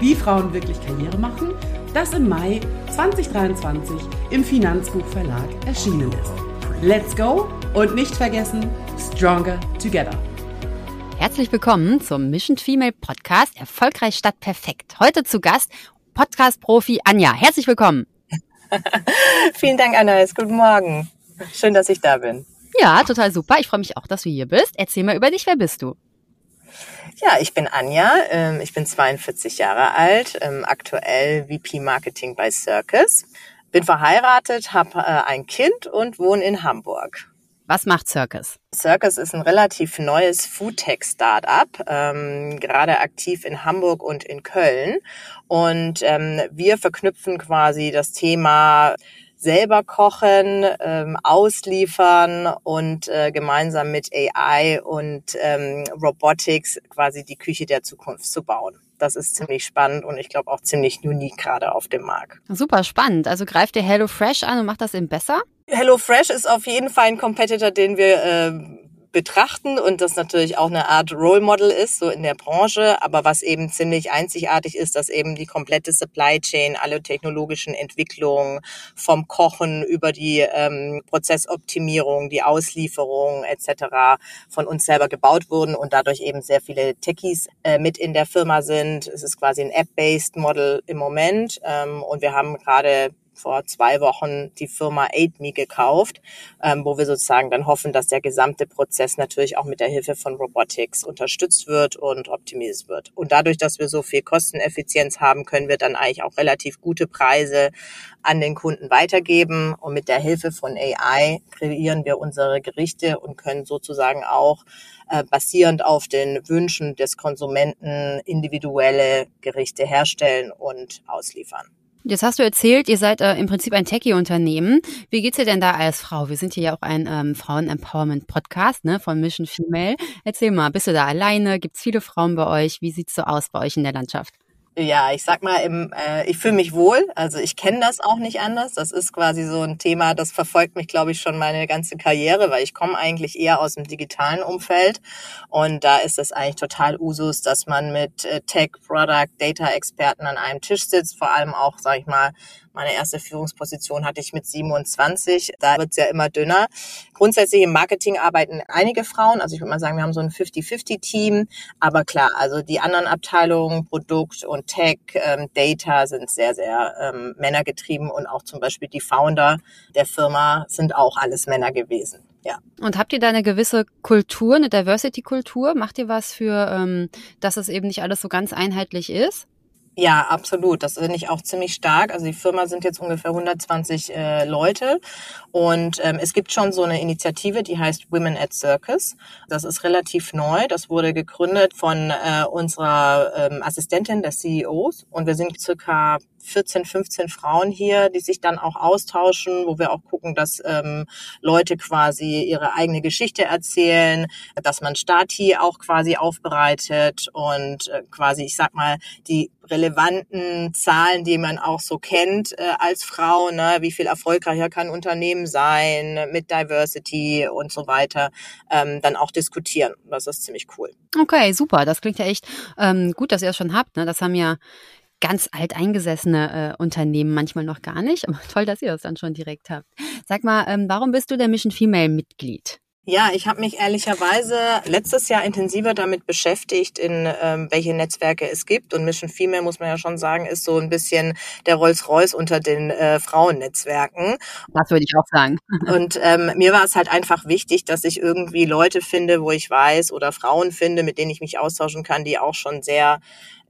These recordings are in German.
wie Frauen wirklich Karriere machen das im Mai 2023 im Finanzbuchverlag erschienen ist. Let's go und nicht vergessen, Stronger Together. Herzlich willkommen zum Mission Female Podcast Erfolgreich statt perfekt. Heute zu Gast Podcast-Profi Anja. Herzlich willkommen. Vielen Dank, Anais. Guten Morgen. Schön, dass ich da bin. Ja, total super. Ich freue mich auch, dass du hier bist. Erzähl mal über dich. Wer bist du? Ja, ich bin Anja, ähm, ich bin 42 Jahre alt, ähm, aktuell VP Marketing bei Circus, bin verheiratet, habe äh, ein Kind und wohne in Hamburg. Was macht Circus? Circus ist ein relativ neues Foodtech-Startup, ähm, gerade aktiv in Hamburg und in Köln. Und ähm, wir verknüpfen quasi das Thema selber kochen, ähm, ausliefern und äh, gemeinsam mit AI und ähm, Robotics quasi die Küche der Zukunft zu bauen. Das ist ziemlich spannend und ich glaube auch ziemlich unique gerade auf dem Markt. Super spannend. Also greift ihr HelloFresh an und macht das eben besser? HelloFresh ist auf jeden Fall ein Competitor, den wir äh, betrachten und das natürlich auch eine Art Role Model ist, so in der Branche. Aber was eben ziemlich einzigartig ist, dass eben die komplette Supply Chain, alle technologischen Entwicklungen vom Kochen über die ähm, Prozessoptimierung, die Auslieferung etc. von uns selber gebaut wurden und dadurch eben sehr viele Techies äh, mit in der Firma sind. Es ist quasi ein App-based Model im Moment ähm, und wir haben gerade vor zwei Wochen die Firma AidMe gekauft, ähm, wo wir sozusagen dann hoffen, dass der gesamte Prozess natürlich auch mit der Hilfe von Robotics unterstützt wird und optimiert wird. Und dadurch, dass wir so viel Kosteneffizienz haben, können wir dann eigentlich auch relativ gute Preise an den Kunden weitergeben. Und mit der Hilfe von AI kreieren wir unsere Gerichte und können sozusagen auch äh, basierend auf den Wünschen des Konsumenten individuelle Gerichte herstellen und ausliefern. Jetzt hast du erzählt, ihr seid äh, im Prinzip ein Techie-Unternehmen. Wie geht's dir denn da als Frau? Wir sind hier ja auch ein ähm, Frauen-Empowerment-Podcast ne, von Mission Female. Erzähl mal, bist du da alleine? Gibt's viele Frauen bei euch? Wie sieht's so aus bei euch in der Landschaft? Ja, ich sag mal, im, äh, ich fühle mich wohl. Also ich kenne das auch nicht anders. Das ist quasi so ein Thema, das verfolgt mich, glaube ich, schon meine ganze Karriere, weil ich komme eigentlich eher aus dem digitalen Umfeld. Und da ist es eigentlich total Usus, dass man mit äh, Tech, Product, Data-Experten an einem Tisch sitzt, vor allem auch, sag ich mal, meine erste Führungsposition hatte ich mit 27. Da wird's ja immer dünner. Grundsätzlich im Marketing arbeiten einige Frauen. Also ich würde mal sagen, wir haben so ein 50-50-Team. Aber klar, also die anderen Abteilungen, Produkt und Tech, ähm, Data sind sehr, sehr ähm, männergetrieben. Und auch zum Beispiel die Founder der Firma sind auch alles Männer gewesen. Ja. Und habt ihr da eine gewisse Kultur, eine Diversity-Kultur? Macht ihr was für, ähm, dass es eben nicht alles so ganz einheitlich ist? Ja, absolut. Das finde ich auch ziemlich stark. Also die Firma sind jetzt ungefähr 120 äh, Leute und ähm, es gibt schon so eine Initiative, die heißt Women at Circus. Das ist relativ neu. Das wurde gegründet von äh, unserer ähm, Assistentin der CEOs und wir sind circa 14, 15 Frauen hier, die sich dann auch austauschen, wo wir auch gucken, dass ähm, Leute quasi ihre eigene Geschichte erzählen, dass man Stati auch quasi aufbereitet und äh, quasi, ich sag mal, die relevanten Zahlen, die man auch so kennt äh, als Frau, ne, wie viel erfolgreicher kann Unternehmen sein mit Diversity und so weiter, ähm, dann auch diskutieren. Das ist ziemlich cool. Okay, super. Das klingt ja echt ähm, gut, dass ihr das schon habt. Ne? Das haben ja ganz alteingesessene äh, Unternehmen manchmal noch gar nicht. Aber toll, dass ihr das dann schon direkt habt. Sag mal, ähm, warum bist du der Mission Female Mitglied? Ja, ich habe mich ehrlicherweise letztes Jahr intensiver damit beschäftigt, in ähm, welche Netzwerke es gibt. Und Mission Female, muss man ja schon sagen, ist so ein bisschen der Rolls-Royce unter den äh, Frauennetzwerken. Das würde ich auch sagen. Und ähm, mir war es halt einfach wichtig, dass ich irgendwie Leute finde, wo ich weiß, oder Frauen finde, mit denen ich mich austauschen kann, die auch schon sehr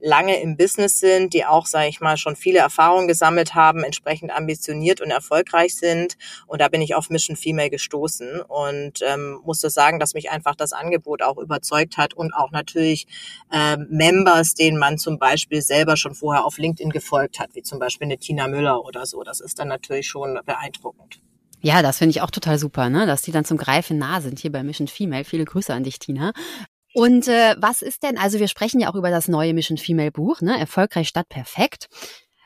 lange im Business sind, die auch, sage ich mal, schon viele Erfahrungen gesammelt haben, entsprechend ambitioniert und erfolgreich sind. Und da bin ich auf Mission Female gestoßen und ähm, musste sagen, dass mich einfach das Angebot auch überzeugt hat und auch natürlich ähm, Members, denen man zum Beispiel selber schon vorher auf LinkedIn gefolgt hat, wie zum Beispiel eine Tina Müller oder so. Das ist dann natürlich schon beeindruckend. Ja, das finde ich auch total super, ne? dass die dann zum Greifen nah sind hier bei Mission Female. Viele Grüße an dich, Tina. Und äh, was ist denn, also wir sprechen ja auch über das neue Mission Female Buch, ne? Erfolgreich statt perfekt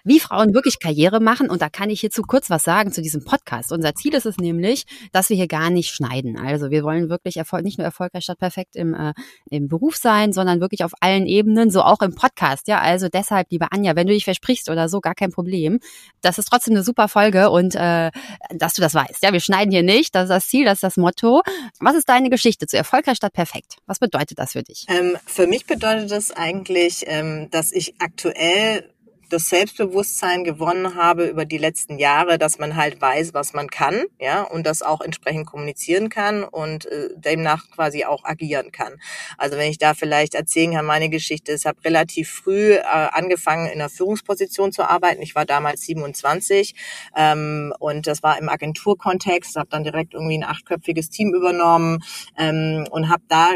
wie Frauen wirklich Karriere machen. Und da kann ich hierzu kurz was sagen zu diesem Podcast. Unser Ziel ist es nämlich, dass wir hier gar nicht schneiden. Also wir wollen wirklich Erfolg, nicht nur erfolgreich statt perfekt im, äh, im Beruf sein, sondern wirklich auf allen Ebenen, so auch im Podcast. Ja, also deshalb, liebe Anja, wenn du dich versprichst oder so, gar kein Problem. Das ist trotzdem eine super Folge und äh, dass du das weißt. Ja, wir schneiden hier nicht. Das ist das Ziel, das ist das Motto. Was ist deine Geschichte zu erfolgreich statt perfekt? Was bedeutet das für dich? Ähm, für mich bedeutet das eigentlich, ähm, dass ich aktuell das Selbstbewusstsein gewonnen habe über die letzten Jahre, dass man halt weiß, was man kann, ja, und das auch entsprechend kommunizieren kann und äh, demnach quasi auch agieren kann. Also wenn ich da vielleicht erzählen kann, meine Geschichte ist, habe relativ früh äh, angefangen in einer Führungsposition zu arbeiten. Ich war damals 27 ähm, und das war im Agenturkontext, habe dann direkt irgendwie ein achtköpfiges Team übernommen ähm, und habe da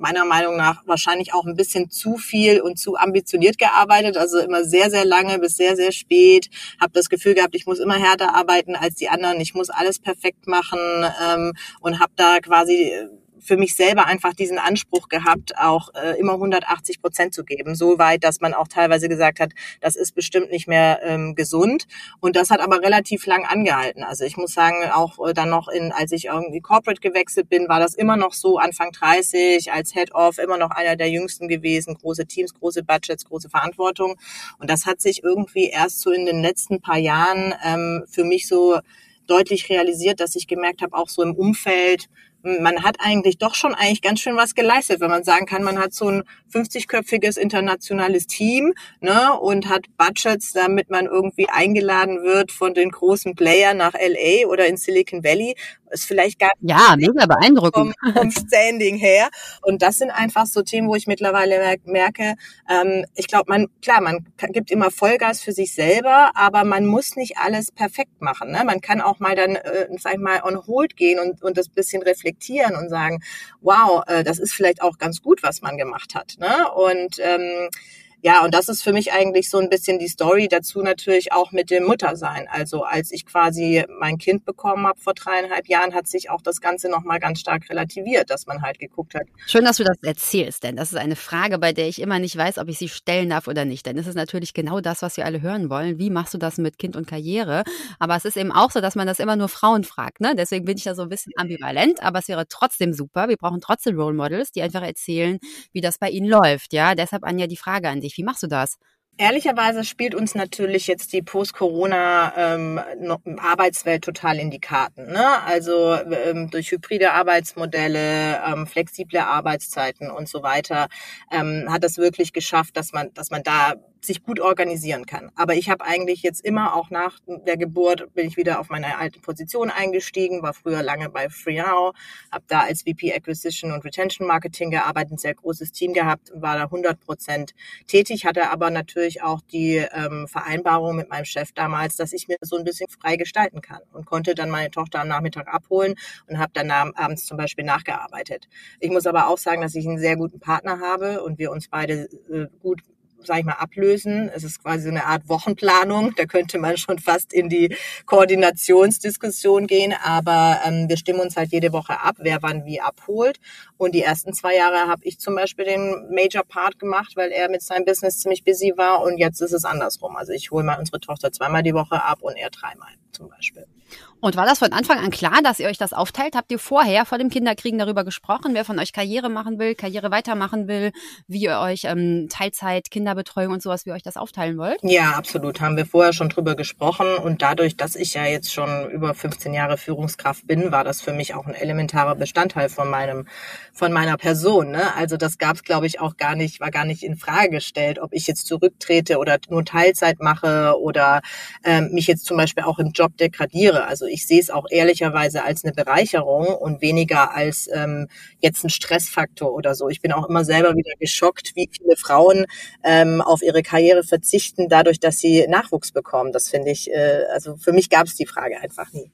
meiner Meinung nach wahrscheinlich auch ein bisschen zu viel und zu ambitioniert gearbeitet, also immer sehr, sehr lange bis sehr, sehr spät. Habe das Gefühl gehabt, ich muss immer härter arbeiten als die anderen, ich muss alles perfekt machen ähm, und habe da quasi für mich selber einfach diesen Anspruch gehabt, auch äh, immer 180 Prozent zu geben. So weit, dass man auch teilweise gesagt hat, das ist bestimmt nicht mehr ähm, gesund. Und das hat aber relativ lang angehalten. Also ich muss sagen, auch äh, dann noch in, als ich irgendwie Corporate gewechselt bin, war das immer noch so Anfang 30 als Head-Off immer noch einer der jüngsten gewesen. Große Teams, große Budgets, große Verantwortung. Und das hat sich irgendwie erst so in den letzten paar Jahren ähm, für mich so deutlich realisiert, dass ich gemerkt habe, auch so im Umfeld, man hat eigentlich doch schon eigentlich ganz schön was geleistet, wenn man sagen kann, man hat so ein 50-köpfiges internationales Team ne, und hat Budgets, damit man irgendwie eingeladen wird von den großen Playern nach LA oder in Silicon Valley. Ist vielleicht gar ja mega beeindruckend vom, vom Standing her. Und das sind einfach so Themen, wo ich mittlerweile merke, ähm, ich glaube, man klar, man gibt immer Vollgas für sich selber, aber man muss nicht alles perfekt machen. Ne? Man kann auch mal dann, äh, sag ich mal, on hold gehen und und das bisschen reflektieren und sagen, wow, äh, das ist vielleicht auch ganz gut, was man gemacht hat. Ne? Und ähm, ja, und das ist für mich eigentlich so ein bisschen die Story dazu natürlich auch mit dem Muttersein. Also als ich quasi mein Kind bekommen habe vor dreieinhalb Jahren, hat sich auch das Ganze nochmal ganz stark relativiert, dass man halt geguckt hat. Schön, dass du das erzählst, denn das ist eine Frage, bei der ich immer nicht weiß, ob ich sie stellen darf oder nicht. Denn es ist natürlich genau das, was wir alle hören wollen. Wie machst du das mit Kind und Karriere? Aber es ist eben auch so, dass man das immer nur Frauen fragt. Ne? Deswegen bin ich da so ein bisschen ambivalent, aber es wäre trotzdem super. Wir brauchen trotzdem Role Models, die einfach erzählen, wie das bei ihnen läuft. Ja, deshalb Anja die Frage an dich dich? Wie machst du das? Ehrlicherweise spielt uns natürlich jetzt die Post-Corona-Arbeitswelt ähm, total in die Karten. Ne? Also ähm, durch hybride Arbeitsmodelle, ähm, flexible Arbeitszeiten und so weiter ähm, hat es wirklich geschafft, dass man, dass man da sich gut organisieren kann. Aber ich habe eigentlich jetzt immer auch nach der Geburt bin ich wieder auf meine alte Position eingestiegen, war früher lange bei FreeNow, habe da als VP Acquisition und Retention Marketing gearbeitet, ein sehr großes Team gehabt, war da 100 Prozent tätig, hatte aber natürlich auch die ähm, Vereinbarung mit meinem Chef damals, dass ich mir so ein bisschen frei gestalten kann und konnte dann meine Tochter am Nachmittag abholen und habe dann abends zum Beispiel nachgearbeitet. Ich muss aber auch sagen, dass ich einen sehr guten Partner habe und wir uns beide äh, gut sag ich mal, ablösen. Es ist quasi eine Art Wochenplanung. Da könnte man schon fast in die Koordinationsdiskussion gehen. Aber ähm, wir stimmen uns halt jede Woche ab, wer wann wie abholt. Und die ersten zwei Jahre habe ich zum Beispiel den Major Part gemacht, weil er mit seinem Business ziemlich busy war. Und jetzt ist es andersrum. Also ich hole mal unsere Tochter zweimal die Woche ab und er dreimal zum Beispiel. Und war das von Anfang an klar, dass ihr euch das aufteilt? Habt ihr vorher vor dem Kinderkriegen darüber gesprochen, wer von euch Karriere machen will, Karriere weitermachen will, wie ihr euch ähm, Teilzeit, Kinderbetreuung und sowas, wie ihr euch das aufteilen wollt? Ja, absolut. Haben wir vorher schon drüber gesprochen. Und dadurch, dass ich ja jetzt schon über 15 Jahre Führungskraft bin, war das für mich auch ein elementarer Bestandteil von meinem, von meiner Person. Ne? Also das gab es, glaube ich, auch gar nicht, war gar nicht in Frage gestellt, ob ich jetzt zurücktrete oder nur Teilzeit mache oder ähm, mich jetzt zum Beispiel auch im Job degradiere. Also ich sehe es auch ehrlicherweise als eine Bereicherung und weniger als ähm, jetzt ein Stressfaktor oder so. Ich bin auch immer selber wieder geschockt, wie viele Frauen ähm, auf ihre Karriere verzichten, dadurch, dass sie Nachwuchs bekommen. Das finde ich, äh, also für mich gab es die Frage einfach nie.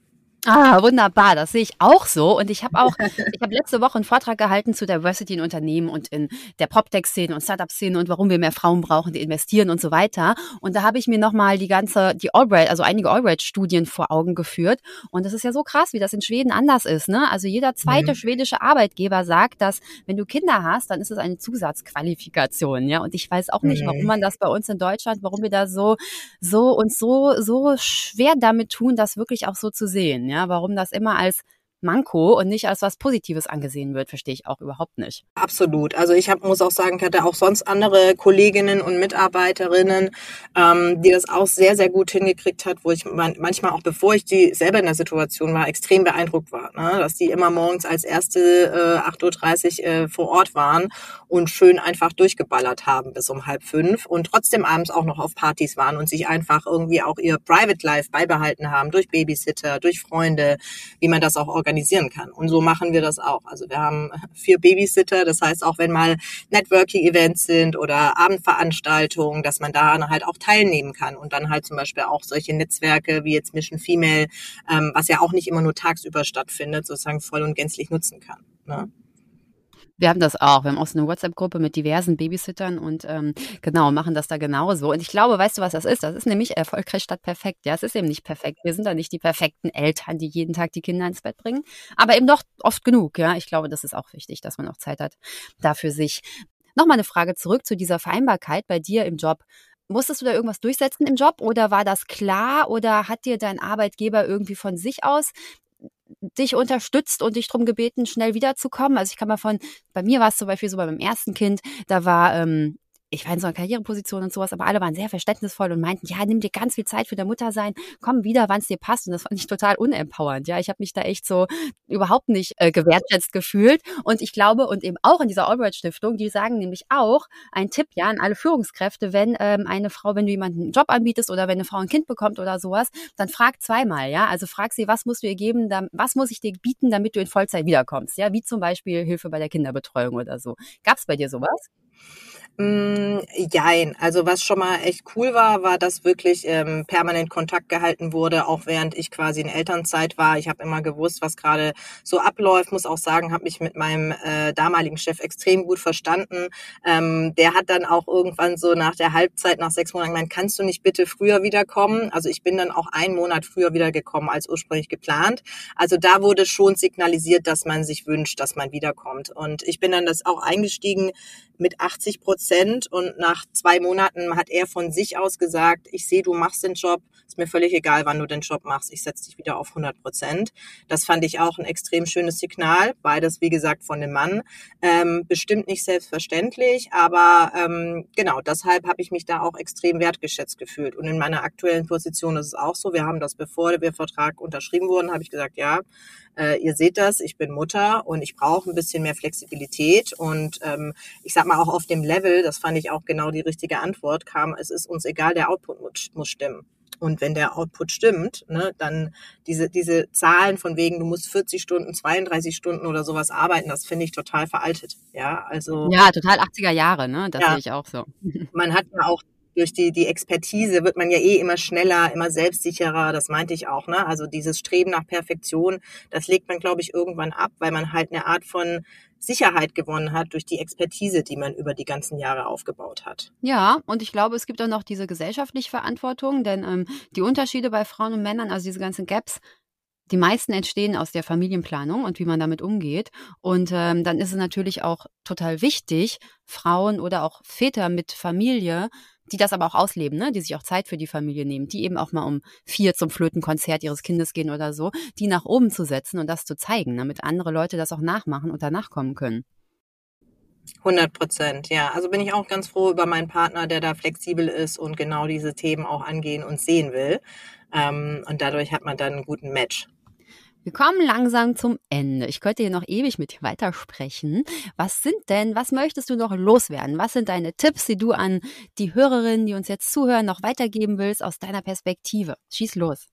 Ah, wunderbar, das sehe ich auch so. Und ich habe auch, ich habe letzte Woche einen Vortrag gehalten zu Diversity in Unternehmen und in der PropTech-Szene und Startup-Szene und warum wir mehr Frauen brauchen, die investieren und so weiter. Und da habe ich mir nochmal die ganze, die Albright, also einige Albright-Studien vor Augen geführt. Und das ist ja so krass, wie das in Schweden anders ist. Ne? Also jeder zweite mhm. schwedische Arbeitgeber sagt, dass wenn du Kinder hast, dann ist es eine Zusatzqualifikation. Ja, und ich weiß auch nicht, warum mhm. man das bei uns in Deutschland, warum wir da so, so uns so, so schwer damit tun, das wirklich auch so zu sehen. Ja? Ja, warum das immer als Manko und nicht als was Positives angesehen wird, verstehe ich auch überhaupt nicht. Absolut. Also ich hab, muss auch sagen, ich hatte auch sonst andere Kolleginnen und Mitarbeiterinnen, ähm, die das auch sehr, sehr gut hingekriegt hat, wo ich manchmal auch, bevor ich die selber in der Situation war, extrem beeindruckt war, ne? dass die immer morgens als erste äh, 8.30 Uhr äh, vor Ort waren und schön einfach durchgeballert haben bis um halb fünf und trotzdem abends auch noch auf Partys waren und sich einfach irgendwie auch ihr Private Life beibehalten haben durch Babysitter, durch Freunde, wie man das auch organisiert organisieren kann. Und so machen wir das auch. Also wir haben vier Babysitter, das heißt auch wenn mal Networking-Events sind oder Abendveranstaltungen, dass man da halt auch teilnehmen kann und dann halt zum Beispiel auch solche Netzwerke wie jetzt Mission Female, ähm, was ja auch nicht immer nur tagsüber stattfindet, sozusagen voll und gänzlich nutzen kann. Ne? Wir haben das auch. Wir haben auch so eine WhatsApp-Gruppe mit diversen Babysittern und ähm, genau, machen das da genauso. Und ich glaube, weißt du, was das ist? Das ist nämlich erfolgreich statt perfekt. Ja, es ist eben nicht perfekt. Wir sind da nicht die perfekten Eltern, die jeden Tag die Kinder ins Bett bringen. Aber eben doch oft genug. Ja, ich glaube, das ist auch wichtig, dass man auch Zeit hat dafür sich. Nochmal eine Frage zurück zu dieser Vereinbarkeit bei dir im Job. Musstest du da irgendwas durchsetzen im Job oder war das klar oder hat dir dein Arbeitgeber irgendwie von sich aus dich unterstützt und dich drum gebeten, schnell wiederzukommen. Also ich kann mal von, bei mir war es zum Beispiel so bei meinem ersten Kind, da war ähm, ich war in so einer Karriereposition und sowas, aber alle waren sehr verständnisvoll und meinten, ja, nimm dir ganz viel Zeit für der Mutter sein, komm wieder, wann es dir passt. Und das fand ich total unempowernd. Ja, ich habe mich da echt so überhaupt nicht äh, gewertschätzt gefühlt. Und ich glaube, und eben auch in dieser Albright Stiftung, die sagen nämlich auch, ein Tipp ja an alle Führungskräfte, wenn ähm, eine Frau, wenn du jemanden einen Job anbietest oder wenn eine Frau ein Kind bekommt oder sowas, dann frag zweimal, ja. Also frag sie, was musst du ihr geben, dann, was muss ich dir bieten, damit du in Vollzeit wiederkommst, ja, wie zum Beispiel Hilfe bei der Kinderbetreuung oder so. Gab es bei dir sowas? Mm, jein. Also was schon mal echt cool war, war, dass wirklich ähm, permanent Kontakt gehalten wurde, auch während ich quasi in Elternzeit war. Ich habe immer gewusst, was gerade so abläuft. Muss auch sagen, habe mich mit meinem äh, damaligen Chef extrem gut verstanden. Ähm, der hat dann auch irgendwann so nach der Halbzeit, nach sechs Monaten gemeint, kannst du nicht bitte früher wiederkommen? Also ich bin dann auch einen Monat früher wiedergekommen als ursprünglich geplant. Also da wurde schon signalisiert, dass man sich wünscht, dass man wiederkommt. Und ich bin dann das auch eingestiegen mit 80 Prozent und nach zwei Monaten hat er von sich aus gesagt, ich sehe, du machst den Job, ist mir völlig egal, wann du den Job machst, ich setze dich wieder auf 100 Prozent. Das fand ich auch ein extrem schönes Signal, beides wie gesagt von dem Mann. Ähm, bestimmt nicht selbstverständlich, aber ähm, genau, deshalb habe ich mich da auch extrem wertgeschätzt gefühlt. Und in meiner aktuellen Position ist es auch so, wir haben das, bevor der Vertrag unterschrieben wurde, habe ich gesagt, ja, äh, ihr seht das, ich bin Mutter und ich brauche ein bisschen mehr Flexibilität. Und ähm, ich sag mal auch auf dem Level, das fand ich auch genau die richtige Antwort, kam, es ist uns egal, der Output muss, muss stimmen. Und wenn der Output stimmt, ne, dann diese, diese Zahlen von wegen, du musst 40 Stunden, 32 Stunden oder sowas arbeiten, das finde ich total veraltet. Ja, also. Ja, total 80er Jahre, ne? Das ja, sehe ich auch so. Man hat ja auch durch die, die Expertise wird man ja eh immer schneller, immer selbstsicherer. Das meinte ich auch. Ne? Also dieses Streben nach Perfektion, das legt man, glaube ich, irgendwann ab, weil man halt eine Art von Sicherheit gewonnen hat durch die Expertise, die man über die ganzen Jahre aufgebaut hat. Ja, und ich glaube, es gibt auch noch diese gesellschaftliche Verantwortung, denn ähm, die Unterschiede bei Frauen und Männern, also diese ganzen Gaps, die meisten entstehen aus der Familienplanung und wie man damit umgeht. Und ähm, dann ist es natürlich auch total wichtig, Frauen oder auch Väter mit Familie die das aber auch ausleben, ne? die sich auch Zeit für die Familie nehmen, die eben auch mal um vier zum Flötenkonzert ihres Kindes gehen oder so, die nach oben zu setzen und das zu zeigen, damit andere Leute das auch nachmachen und danach kommen können. 100 Prozent, ja. Also bin ich auch ganz froh über meinen Partner, der da flexibel ist und genau diese Themen auch angehen und sehen will. Ähm, und dadurch hat man dann einen guten Match. Wir kommen langsam zum Ende. Ich könnte hier noch ewig mit dir weitersprechen. Was sind denn, was möchtest du noch loswerden? Was sind deine Tipps, die du an die Hörerinnen, die uns jetzt zuhören, noch weitergeben willst aus deiner Perspektive? Schieß los.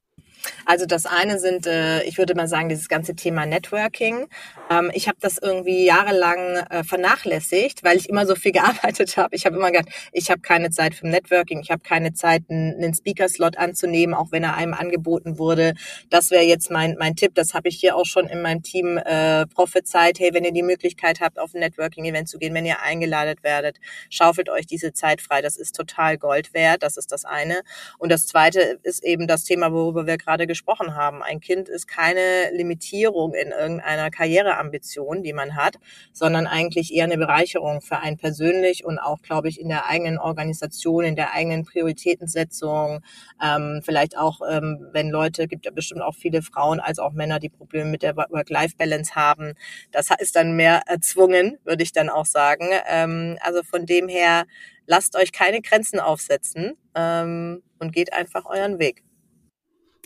Also das eine sind, äh, ich würde mal sagen, dieses ganze Thema Networking. Ähm, ich habe das irgendwie jahrelang äh, vernachlässigt, weil ich immer so viel gearbeitet habe. Ich habe immer gedacht, ich habe keine Zeit für Networking, ich habe keine Zeit, einen Speaker-Slot anzunehmen, auch wenn er einem angeboten wurde. Das wäre jetzt mein, mein Tipp. Das habe ich hier auch schon in meinem Team äh, prophezeit. Hey, wenn ihr die Möglichkeit habt, auf ein Networking-Event zu gehen, wenn ihr eingeladen werdet, schaufelt euch diese Zeit frei. Das ist total Gold wert. Das ist das eine. Und das zweite ist eben das Thema, worüber wir gerade gesprochen haben. Ein Kind ist keine Limitierung in irgendeiner Karriereambition, die man hat, sondern eigentlich eher eine Bereicherung für einen persönlich und auch, glaube ich, in der eigenen Organisation, in der eigenen Prioritätensetzung. Ähm, vielleicht auch, ähm, wenn Leute, gibt ja bestimmt auch viele Frauen als auch Männer, die Probleme mit der Work-Life-Balance haben. Das ist dann mehr erzwungen, würde ich dann auch sagen. Ähm, also von dem her, lasst euch keine Grenzen aufsetzen ähm, und geht einfach euren Weg.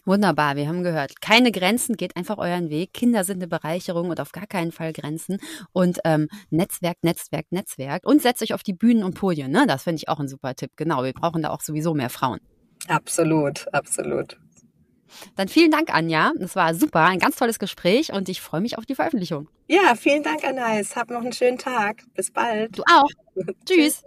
Wunderbar, wir haben gehört. Keine Grenzen, geht einfach euren Weg. Kinder sind eine Bereicherung und auf gar keinen Fall Grenzen. Und ähm, Netzwerk, Netzwerk, Netzwerk. Und setzt euch auf die Bühnen und Podien. Ne? Das finde ich auch ein super Tipp. Genau, wir brauchen da auch sowieso mehr Frauen. Absolut, absolut. Dann vielen Dank, Anja. Das war super, ein ganz tolles Gespräch und ich freue mich auf die Veröffentlichung. Ja, vielen Dank, Anais. Hab noch einen schönen Tag. Bis bald. Du auch. Tschüss.